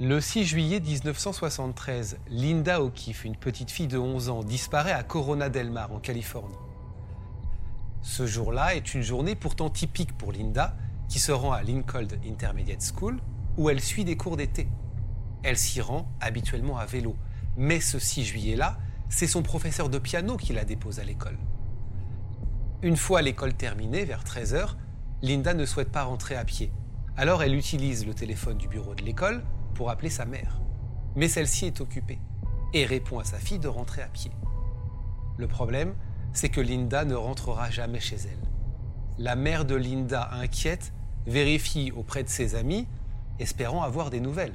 Le 6 juillet 1973, Linda O'Keefe, une petite fille de 11 ans, disparaît à Corona del Mar, en Californie. Ce jour-là est une journée pourtant typique pour Linda, qui se rend à Lincoln Intermediate School, où elle suit des cours d'été. Elle s'y rend habituellement à vélo, mais ce 6 juillet-là, c'est son professeur de piano qui la dépose à l'école. Une fois l'école terminée, vers 13h, Linda ne souhaite pas rentrer à pied. Alors elle utilise le téléphone du bureau de l'école pour appeler sa mère. Mais celle-ci est occupée et répond à sa fille de rentrer à pied. Le problème, c'est que Linda ne rentrera jamais chez elle. La mère de Linda, inquiète, vérifie auprès de ses amis, espérant avoir des nouvelles.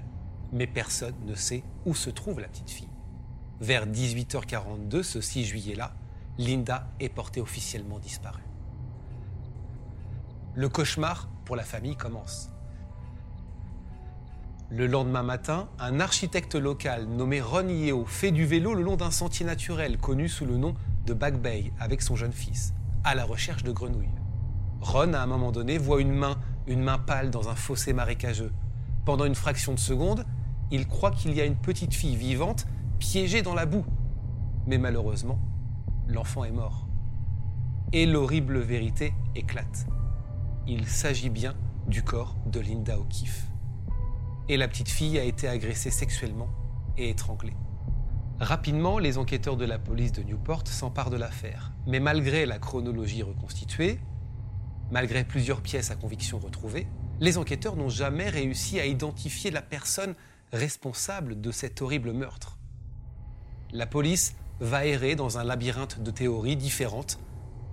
Mais personne ne sait où se trouve la petite fille. Vers 18h42, ce 6 juillet-là, Linda est portée officiellement disparue. Le cauchemar pour la famille commence. Le lendemain matin, un architecte local nommé Ron Yeo fait du vélo le long d'un sentier naturel connu sous le nom de Back Bay avec son jeune fils, à la recherche de grenouilles. Ron, à un moment donné, voit une main, une main pâle dans un fossé marécageux. Pendant une fraction de seconde, il croit qu'il y a une petite fille vivante piégée dans la boue. Mais malheureusement, l'enfant est mort. Et l'horrible vérité éclate. Il s'agit bien du corps de Linda O'Keeffe et la petite fille a été agressée sexuellement et étranglée. Rapidement, les enquêteurs de la police de Newport s'emparent de l'affaire. Mais malgré la chronologie reconstituée, malgré plusieurs pièces à conviction retrouvées, les enquêteurs n'ont jamais réussi à identifier la personne responsable de cet horrible meurtre. La police va errer dans un labyrinthe de théories différentes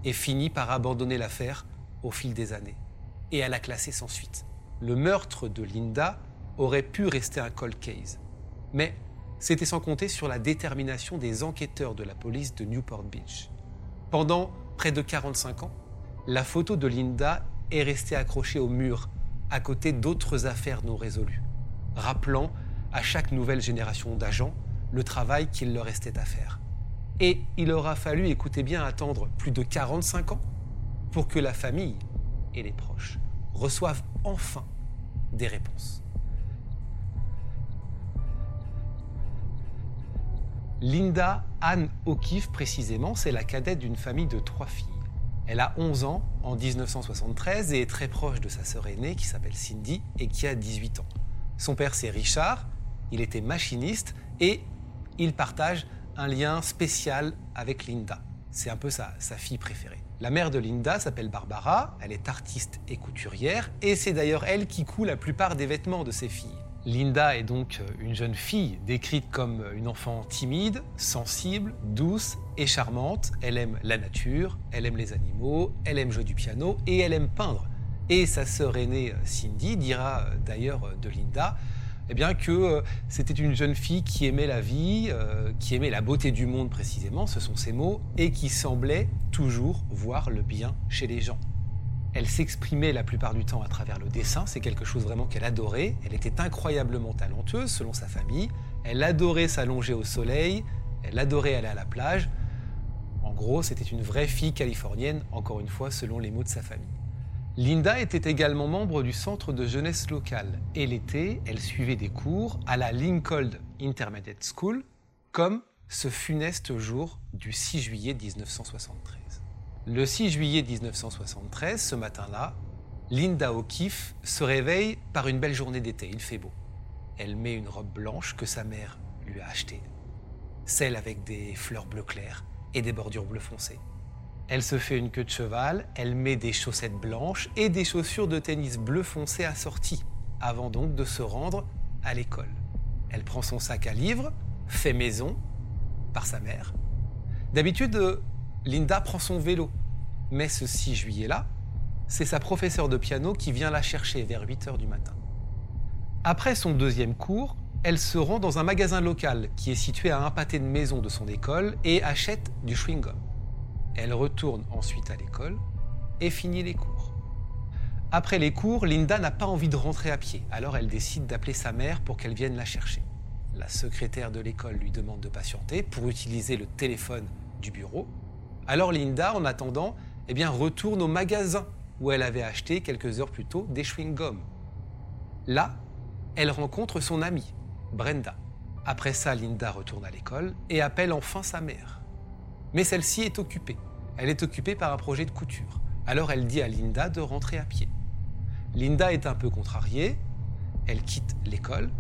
et finit par abandonner l'affaire au fil des années. Et elle a classé sans suite. Le meurtre de Linda aurait pu rester un cold case. Mais c'était sans compter sur la détermination des enquêteurs de la police de Newport Beach. Pendant près de 45 ans, la photo de Linda est restée accrochée au mur à côté d'autres affaires non résolues, rappelant à chaque nouvelle génération d'agents le travail qu'il leur restait à faire. Et il aura fallu, écoutez bien, attendre plus de 45 ans pour que la famille et les proches reçoivent enfin des réponses. Linda Anne O'Keefe, précisément, c'est la cadette d'une famille de trois filles. Elle a 11 ans en 1973 et est très proche de sa sœur aînée qui s'appelle Cindy et qui a 18 ans. Son père, c'est Richard, il était machiniste et il partage un lien spécial avec Linda. C'est un peu sa, sa fille préférée. La mère de Linda s'appelle Barbara, elle est artiste et couturière et c'est d'ailleurs elle qui coud la plupart des vêtements de ses filles. Linda est donc euh, une jeune fille décrite comme une enfant timide, sensible, douce et charmante. Elle aime la nature, elle aime les animaux, elle aime jouer du piano et elle aime peindre. Et sa sœur aînée Cindy dira euh, d'ailleurs de Linda eh bien que euh, c'était une jeune fille qui aimait la vie, qui aimait la beauté du monde précisément, ce sont ses mots, et qui semblait toujours voir le bien chez les gens. Elle s'exprimait la plupart du temps à travers le dessin, c'est quelque chose vraiment qu'elle adorait. Elle était incroyablement talentueuse selon sa famille. Elle adorait s'allonger au soleil, elle adorait aller à la plage. En gros, c'était une vraie fille californienne, encore une fois selon les mots de sa famille. Linda était également membre du centre de jeunesse local et l'été, elle suivait des cours à la Lincoln Intermediate School comme ce funeste jour du 6 juillet 1973. Le 6 juillet 1973, ce matin-là, Linda O'Keeffe se réveille par une belle journée d'été. Il fait beau. Elle met une robe blanche que sa mère lui a achetée, celle avec des fleurs bleu clair et des bordures bleu foncé. Elle se fait une queue de cheval, elle met des chaussettes blanches et des chaussures de tennis bleu foncé assorties, avant donc de se rendre à l'école. Elle prend son sac à livres, fait maison, par sa mère, D'habitude, Linda prend son vélo. Mais ce 6 juillet-là, c'est sa professeure de piano qui vient la chercher vers 8 heures du matin. Après son deuxième cours, elle se rend dans un magasin local qui est situé à un pâté de maison de son école et achète du chewing-gum. Elle retourne ensuite à l'école et finit les cours. Après les cours, Linda n'a pas envie de rentrer à pied, alors elle décide d'appeler sa mère pour qu'elle vienne la chercher. La secrétaire de l'école lui demande de patienter pour utiliser le téléphone du bureau. Alors Linda, en attendant, eh retourne au magasin où elle avait acheté quelques heures plus tôt des chewing-gums. Là, elle rencontre son amie, Brenda. Après ça, Linda retourne à l'école et appelle enfin sa mère. Mais celle-ci est occupée. Elle est occupée par un projet de couture. Alors elle dit à Linda de rentrer à pied. Linda est un peu contrariée, elle quitte l'école,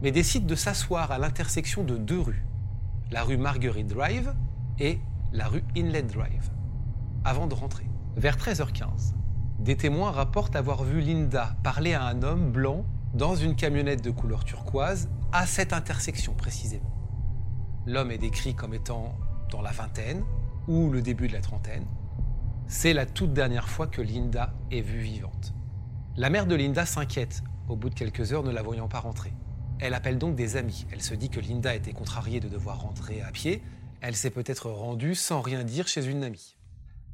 mais décide de s'asseoir à l'intersection de deux rues, la rue Marguerite Drive et la rue Inlet Drive, avant de rentrer. Vers 13h15, des témoins rapportent avoir vu Linda parler à un homme blanc dans une camionnette de couleur turquoise à cette intersection précisément. L'homme est décrit comme étant dans la vingtaine ou le début de la trentaine. C'est la toute dernière fois que Linda est vue vivante. La mère de Linda s'inquiète au bout de quelques heures ne la voyant pas rentrer. Elle appelle donc des amis. Elle se dit que Linda était contrariée de devoir rentrer à pied. Elle s'est peut-être rendue sans rien dire chez une amie.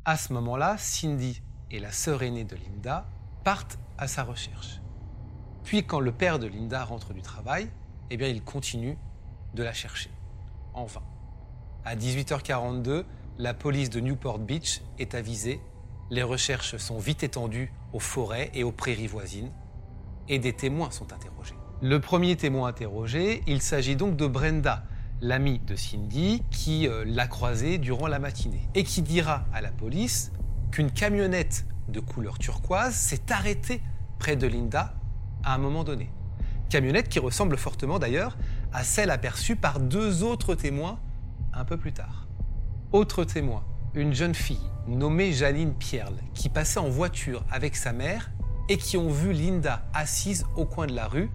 À ce moment-là, Cindy et la sœur aînée de Linda partent à sa recherche. Puis quand le père de Linda rentre du travail, eh bien il continue de la chercher, en vain. À 18h42, la police de Newport Beach est avisée. Les recherches sont vite étendues aux forêts et aux prairies voisines, et des témoins sont interrogés. Le premier témoin interrogé, il s'agit donc de Brenda, l'amie de Cindy, qui euh, l'a croisée durant la matinée, et qui dira à la police qu'une camionnette de couleur turquoise s'est arrêtée près de Linda à un moment donné. Camionnette qui ressemble fortement d'ailleurs à celle aperçue par deux autres témoins un peu plus tard. Autre témoin, une jeune fille nommée Janine Pierle qui passait en voiture avec sa mère et qui ont vu Linda assise au coin de la rue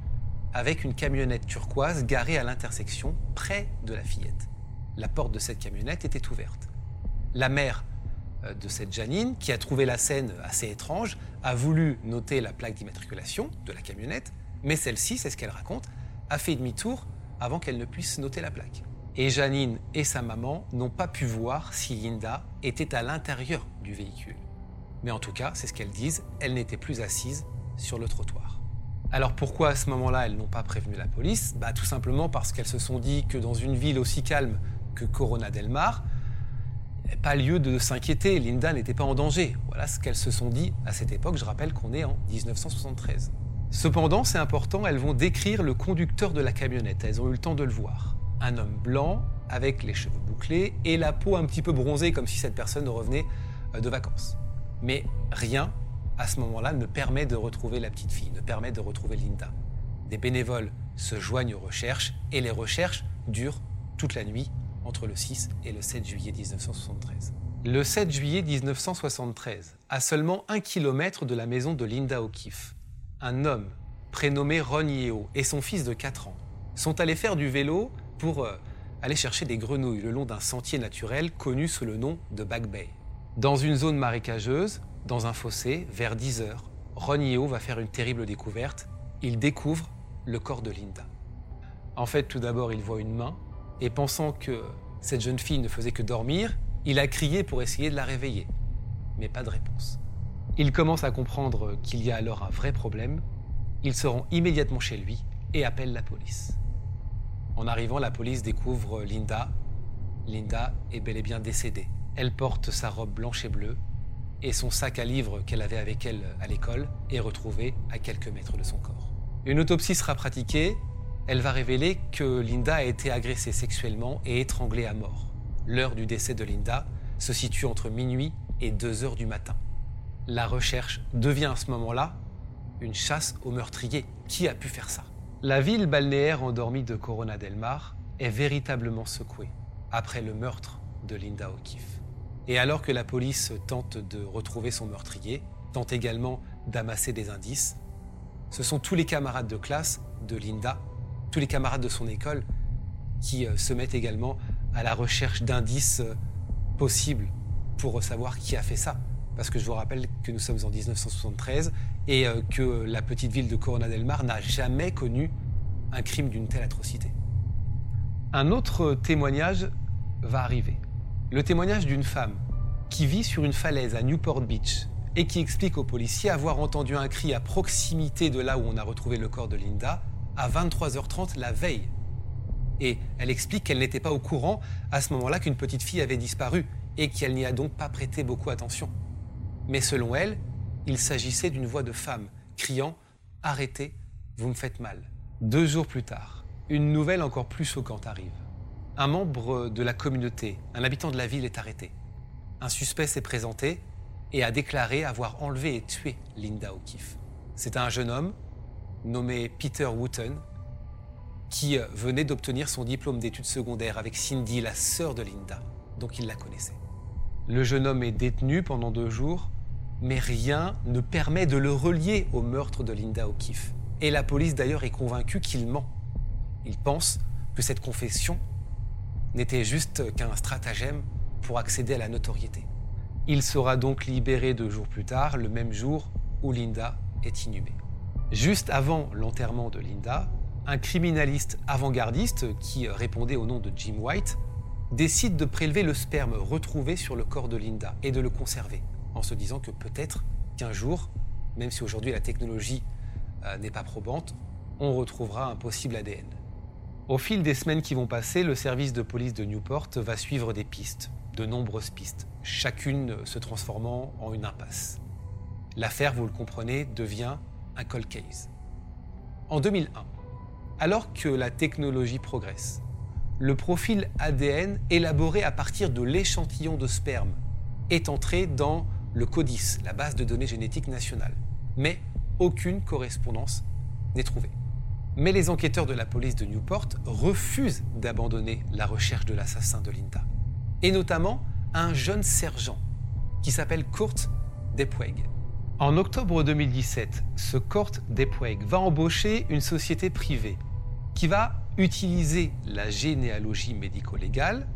avec une camionnette turquoise garée à l'intersection près de la fillette. La porte de cette camionnette était ouverte. La mère euh, de cette Janine, qui a trouvé la scène assez étrange, a voulu noter la plaque d'immatriculation de la camionnette, mais celle-ci, c'est ce qu'elle raconte, a fait demi-tour avant qu'elle ne puisse noter la plaque. Et Janine et sa maman n'ont pas pu voir si Linda était à l'intérieur du véhicule. Mais en tout cas, c'est ce qu'elles disent, elle n'était plus assise sur le trottoir. Alors pourquoi à ce moment-là elles n'ont pas prévenu la police? Bah, Tout simplement parce qu'elles se sont dit que dans une ville aussi calme que Corona del Mar, pas lieu de s'inquiéter, Linda n'était pas en danger. Voilà ce qu'elles se sont dit à cette époque, je rappelle qu'on est en 1973. Cependant, c'est important, elles vont décrire le conducteur de la camionnette, elles ont eu le temps de le voir. Un homme blanc, avec les cheveux bouclés et la peau un petit peu bronzée, comme si cette personne revenait euh, de vacances. Mais rien, à ce moment-là, ne permet de retrouver la petite fille, ne permet de retrouver Linda. Des bénévoles se joignent aux recherches et les recherches durent toute la nuit entre le 6 et le 7 juillet 1973. Le 7 juillet 1973, à seulement un kilomètre de la maison de Linda O'Keeffe, un homme prénommé Ron Yeo et son fils de 4 ans sont allés faire du vélo pour euh, aller chercher des grenouilles le long d'un sentier naturel connu sous le nom de Back Bay. Dans une zone marécageuse, dans un fossé, vers 10 heures, Ron va faire une terrible découverte. Il découvre le corps de Linda. En fait, tout d'abord, il voit une main et pensant que cette jeune fille ne faisait que dormir, il a crié pour essayer de la réveiller. Mais pas de réponse. Il commence à comprendre qu'il y a alors un vrai problème. Il se rend immédiatement chez lui et appelle la police. En arrivant, la police découvre Linda. Linda est bel et bien décédée. Elle porte sa robe blanche et bleue et son sac à livres qu'elle avait avec elle à l'école est retrouvé à quelques mètres de son corps. Une autopsie sera pratiquée elle va révéler que Linda a été agressée sexuellement et étranglée à mort. L'heure du décès de Linda se situe entre minuit et 2 heures du matin. La recherche devient à ce moment-là une chasse aux meurtriers. Qui a pu faire ça? La ville balnéaire endormie de Corona del Mar est véritablement secouée après le meurtre de Linda O'Keeffe. Et alors que la police tente de retrouver son meurtrier, tente également d'amasser des indices, ce sont tous les camarades de classe de Linda tous les camarades de son école qui euh, se mettent également à la recherche d'indices euh, possible pour savoir qui a fait ça. Parce que je vous rappelle que nous sommes en 1973 et euh, que la petite ville de Corona del Mar n'a jamais connu un crime d'une telle atrocité. Un autre témoignage va arriver. Le témoignage d'une femme qui vit sur une falaise à Newport Beach et qui explique aux policiers avoir entendu un cri à proximité de là où on a retrouvé le corps de Linda à 23h30 la veille. Et elle explique qu'elle n'était pas au courant à ce moment-là qu'une petite fille avait disparu et qu'elle n'y a donc pas prêté beaucoup attention. Mais selon elle, il s'agissait d'une voix de femme criant ⁇ Arrêtez, vous me faites mal ⁇ Deux jours plus tard, une nouvelle encore plus choquante arrive. Un membre de la communauté, un habitant de la ville est arrêté. Un suspect s'est présenté et a déclaré avoir enlevé et tué Linda O'Keefe. C'est un jeune homme nommé Peter Wooten qui venait d'obtenir son diplôme d'études secondaires avec Cindy, la sœur de Linda, donc il la connaissait. Le jeune homme est détenu pendant deux jours, mais rien ne permet de le relier au meurtre de Linda O'Keefe. Et la police d'ailleurs est convaincue qu'il ment. Il pense que cette confession n'était juste qu'un stratagème pour accéder à la notoriété. Il sera donc libéré deux jours plus tard, le même jour où Linda est inhumée. Juste avant l'enterrement de Linda, un criminaliste avant-gardiste qui répondait au nom de Jim White décide de prélever le sperme retrouvé sur le corps de Linda et de le conserver, en se disant que peut-être qu'un jour, même si aujourd'hui la technologie euh, n'est pas probante, on retrouvera un possible ADN. Au fil des semaines qui vont passer, le service de police de Newport va suivre des pistes, de nombreuses pistes, chacune se transformant en une impasse. L'affaire, vous le comprenez, devient un cold case. En 2001, alors que la technologie progresse, le profil ADN élaboré à partir de l'échantillon de sperme est entré dans le CODIS, la base de données génétique nationale. Mais aucune correspondance n'est trouvée. Mais les enquêteurs de la police de Newport refusent d'abandonner la recherche de l'assassin de Linda. Et notamment un jeune sergent qui s'appelle Kurt Depweg. En octobre 2017, ce Kurt Depweg va embaucher une société privée qui va utiliser la généalogie médico-légale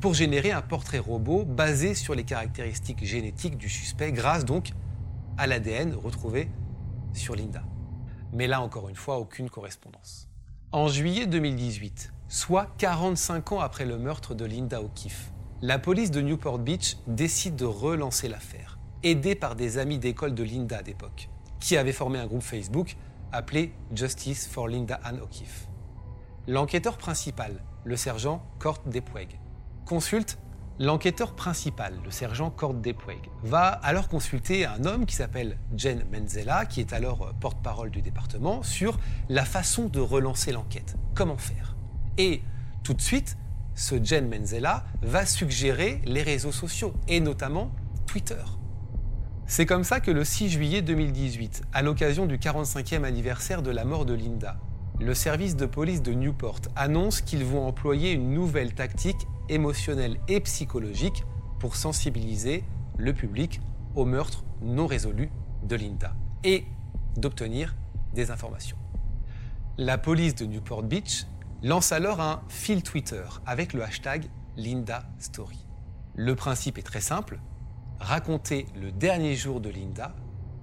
pour générer un portrait robot basé sur les caractéristiques génétiques du suspect grâce donc à l'ADN retrouvé sur Linda. Mais là encore une fois, aucune correspondance. En juillet 2018, soit 45 ans après le meurtre de Linda O'Keefe, la police de Newport Beach décide de relancer l'affaire, aidée par des amis d'école de Linda d'époque, qui avaient formé un groupe Facebook appelé Justice for Linda Ann O'Keefe. L'enquêteur principal, le sergent Kurt Depweg, consulte l'enquêteur principal, le sergent Kurt Depweg, va alors consulter un homme qui s'appelle Jen Menzella, qui est alors porte-parole du département, sur la façon de relancer l'enquête. Comment faire? Et tout de suite, ce Jen Menzella va suggérer les réseaux sociaux, et notamment Twitter. C'est comme ça que le 6 juillet 2018, à l'occasion du 45e anniversaire de la mort de Linda, le service de police de Newport annonce qu'ils vont employer une nouvelle tactique émotionnelle et psychologique pour sensibiliser le public au meurtre non résolu de Linda et d'obtenir des informations. La police de Newport Beach lance alors un fil Twitter avec le hashtag Linda Story. Le principe est très simple, raconter le dernier jour de Linda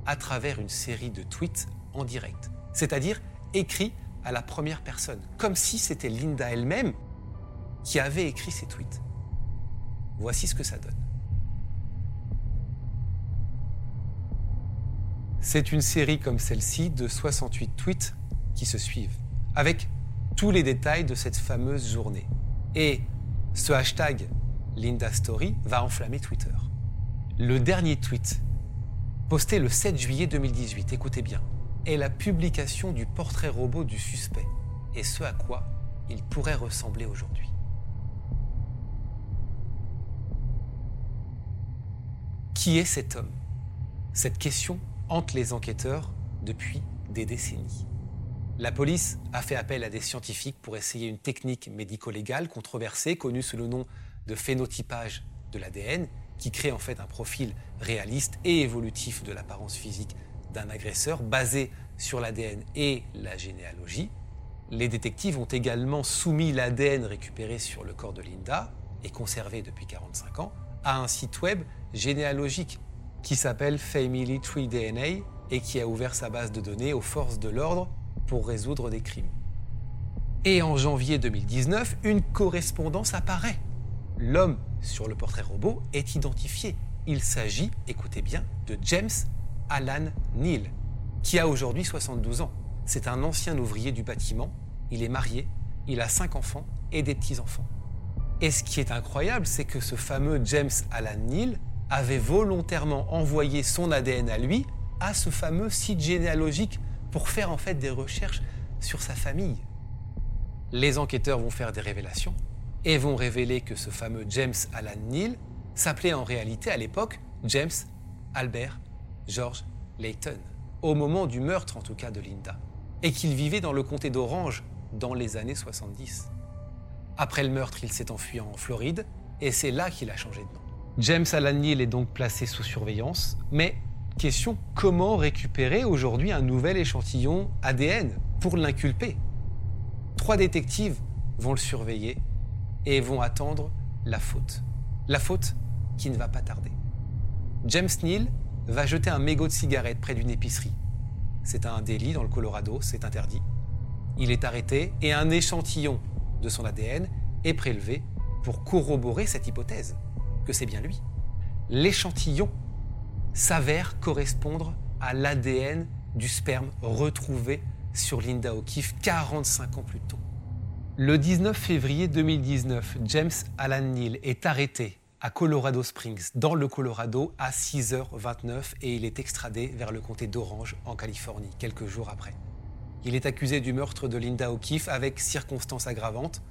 à travers une série de tweets en direct, c'est-à-dire écrit à la première personne, comme si c'était Linda elle-même qui avait écrit ces tweets. Voici ce que ça donne. C'est une série comme celle-ci de 68 tweets qui se suivent, avec tous les détails de cette fameuse journée. Et ce hashtag Linda Story va enflammer Twitter. Le dernier tweet, posté le 7 juillet 2018, écoutez bien, est la publication du portrait robot du suspect et ce à quoi il pourrait ressembler aujourd'hui. Qui est cet homme? Cette question hante les enquêteurs depuis des décennies. La police a fait appel à des scientifiques pour essayer une technique médico-légale controversée connue sous le nom de phénotypage de l'ADN, qui crée en fait un profil réaliste et évolutif de l'apparence physique d'un agresseur basé sur l'ADN et la généalogie. Les détectives ont également soumis l'ADN récupéré sur le corps de Linda et conservé depuis 45 ans a un site web généalogique qui s'appelle Family Tree DNA et qui a ouvert sa base de données aux forces de l'ordre pour résoudre des crimes. Et en janvier 2019, une correspondance apparaît. L'homme sur le portrait robot est identifié. Il s'agit, écoutez bien, de James Alan Neal, qui a aujourd'hui 72 ans. C'est un ancien ouvrier du bâtiment. Il est marié, il a cinq enfants et des petits-enfants. Et ce qui est incroyable, c'est que ce fameux James Alan Neal avait volontairement envoyé son ADN à lui à ce fameux site généalogique pour faire en fait des recherches sur sa famille. Les enquêteurs vont faire des révélations et vont révéler que ce fameux James Alan Neal s'appelait en réalité à l'époque James Albert George Layton, au moment du meurtre en tout cas de Linda, et qu'il vivait dans le comté d'Orange dans les années 70. Après le meurtre, il s'est enfui en Floride et c'est là qu'il a changé de nom. James Alan Neal est donc placé sous surveillance, mais question comment récupérer aujourd'hui un nouvel échantillon ADN pour l'inculper? Trois détectives vont le surveiller et vont attendre la faute. La faute qui ne va pas tarder. James Neal va jeter un mégot de cigarette près d'une épicerie. C'est un délit dans le Colorado, c'est interdit. Il est arrêté et un échantillon de son ADN est prélevé pour corroborer cette hypothèse que c'est bien lui. L'échantillon s'avère correspondre à l'ADN du sperme retrouvé sur Linda O'Keeffe 45 ans plus tôt. Le 19 février 2019, James Alan Neal est arrêté à Colorado Springs, dans le Colorado, à 6h29 et il est extradé vers le comté d'Orange, en Californie, quelques jours après. Il est accusé du meurtre de Linda O'Keeffe avec circonstances aggravantes.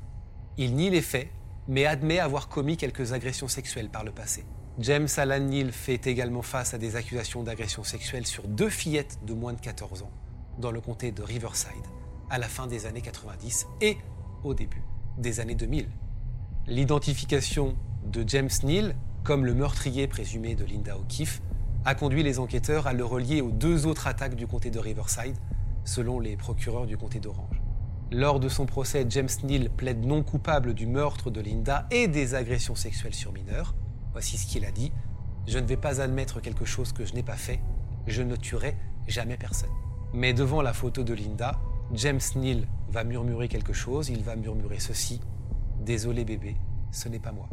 Il nie les faits mais admet avoir commis quelques agressions sexuelles par le passé. James Alan Neal fait également face à des accusations d'agression sexuelle sur deux fillettes de moins de 14 ans dans le comté de Riverside à la fin des années 90 et au début des années 2000. L'identification de James Neal comme le meurtrier présumé de Linda O'Keeffe a conduit les enquêteurs à le relier aux deux autres attaques du comté de Riverside, selon les procureurs du comté d'Orange. Lors de son procès, James Neal plaide non coupable du meurtre de Linda et des agressions sexuelles sur mineurs. Voici ce qu'il a dit. Je ne vais pas admettre quelque chose que je n'ai pas fait. Je ne tuerai jamais personne. Mais devant la photo de Linda, James Neal va murmurer quelque chose. Il va murmurer ceci. Désolé bébé, ce n'est pas moi.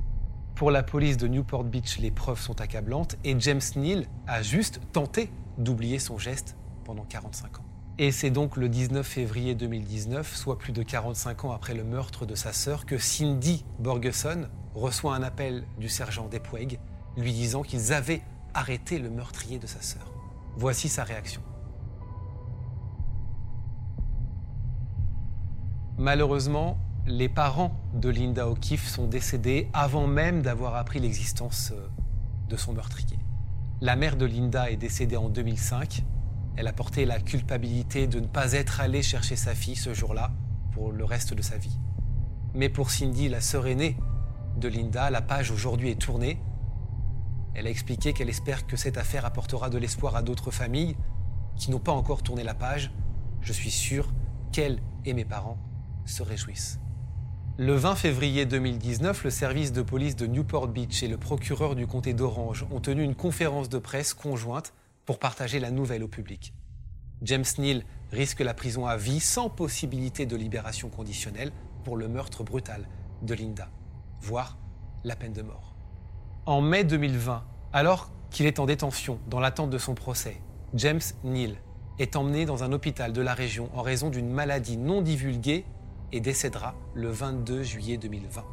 Pour la police de Newport Beach, les preuves sont accablantes et James Neal a juste tenté d'oublier son geste pendant 45 ans. Et c'est donc le 19 février 2019, soit plus de 45 ans après le meurtre de sa sœur, que Cindy Borgeson reçoit un appel du sergent Depweg lui disant qu'ils avaient arrêté le meurtrier de sa sœur. Voici sa réaction. Malheureusement, les parents de Linda O'Keeffe sont décédés avant même d'avoir appris l'existence euh, de son meurtrier. La mère de Linda est décédée en 2005 elle a porté la culpabilité de ne pas être allée chercher sa fille ce jour-là pour le reste de sa vie. Mais pour Cindy, la sœur aînée de Linda, la page aujourd'hui est tournée. Elle a expliqué qu'elle espère que cette affaire apportera de l'espoir à d'autres familles qui n'ont pas encore tourné la page. Je suis sûr qu'elle et mes parents se réjouissent. Le 20 février 2019, le service de police de Newport Beach et le procureur du comté d'Orange ont tenu une conférence de presse conjointe pour partager la nouvelle au public. James Neal risque la prison à vie sans possibilité de libération conditionnelle pour le meurtre brutal de Linda, voire la peine de mort. En mai 2020, alors qu'il est en détention dans l'attente de son procès, James Neal est emmené dans un hôpital de la région en raison d'une maladie non divulguée et décédera le 22 juillet 2020.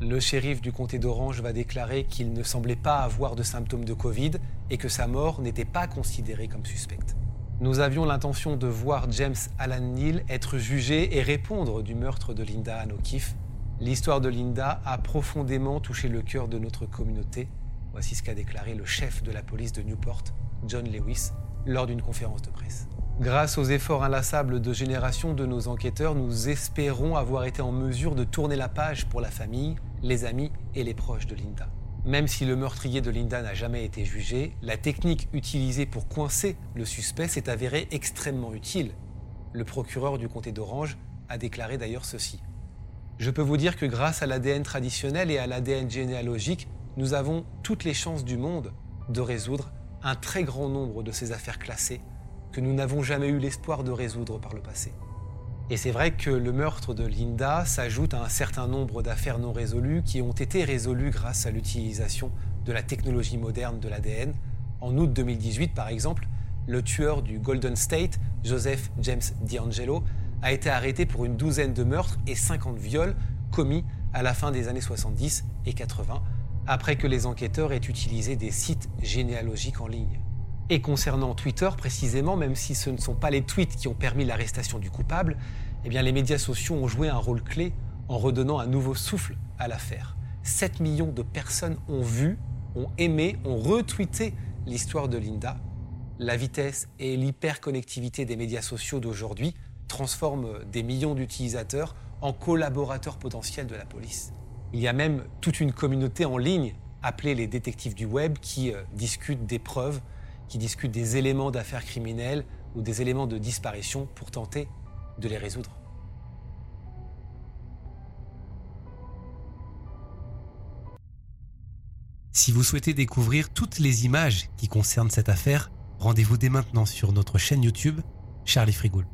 Le shérif du comté d'Orange va déclarer qu'il ne semblait pas avoir de symptômes de Covid et que sa mort n'était pas considérée comme suspecte. Nous avions l'intention de voir James Alan Neal être jugé et répondre du meurtre de Linda Ann O'Keeffe. L'histoire de Linda a profondément touché le cœur de notre communauté. Voici ce qu'a déclaré le chef de la police de Newport, John Lewis, lors d'une conférence de presse. Grâce aux efforts inlassables de génération de nos enquêteurs, nous espérons avoir été en mesure de tourner la page pour la famille, les amis et les proches de Linda. Même si le meurtrier de Linda n'a jamais été jugé, la technique utilisée pour coincer le suspect s'est avérée extrêmement utile. Le procureur du comté d'Orange a déclaré d'ailleurs ceci. Je peux vous dire que grâce à l'ADN traditionnel et à l'ADN généalogique, nous avons toutes les chances du monde de résoudre un très grand nombre de ces affaires classées que nous n'avons jamais eu l'espoir de résoudre par le passé. Et c'est vrai que le meurtre de Linda s'ajoute à un certain nombre d'affaires non résolues qui ont été résolues grâce à l'utilisation de la technologie moderne de l'ADN. En août 2018, par exemple, le tueur du Golden State, Joseph James D'Angelo, a été arrêté pour une douzaine de meurtres et 50 viols commis à la fin des années 70 et 80, après que les enquêteurs aient utilisé des sites généalogiques en ligne. Et concernant Twitter précisément, même si ce ne sont pas les tweets qui ont permis l'arrestation du coupable, eh bien les médias sociaux ont joué un rôle clé en redonnant un nouveau souffle à l'affaire. 7 millions de personnes ont vu, ont aimé, ont retweeté l'histoire de Linda. La vitesse et l'hyperconnectivité des médias sociaux d'aujourd'hui transforment des millions d'utilisateurs en collaborateurs potentiels de la police. Il y a même toute une communauté en ligne appelée les détectives du web qui euh, discutent des preuves, qui discutent des éléments d'affaires criminelles ou des éléments de disparition pour tenter de les résoudre. Si vous souhaitez découvrir toutes les images qui concernent cette affaire, rendez-vous dès maintenant sur notre chaîne YouTube Charlie Frigoul.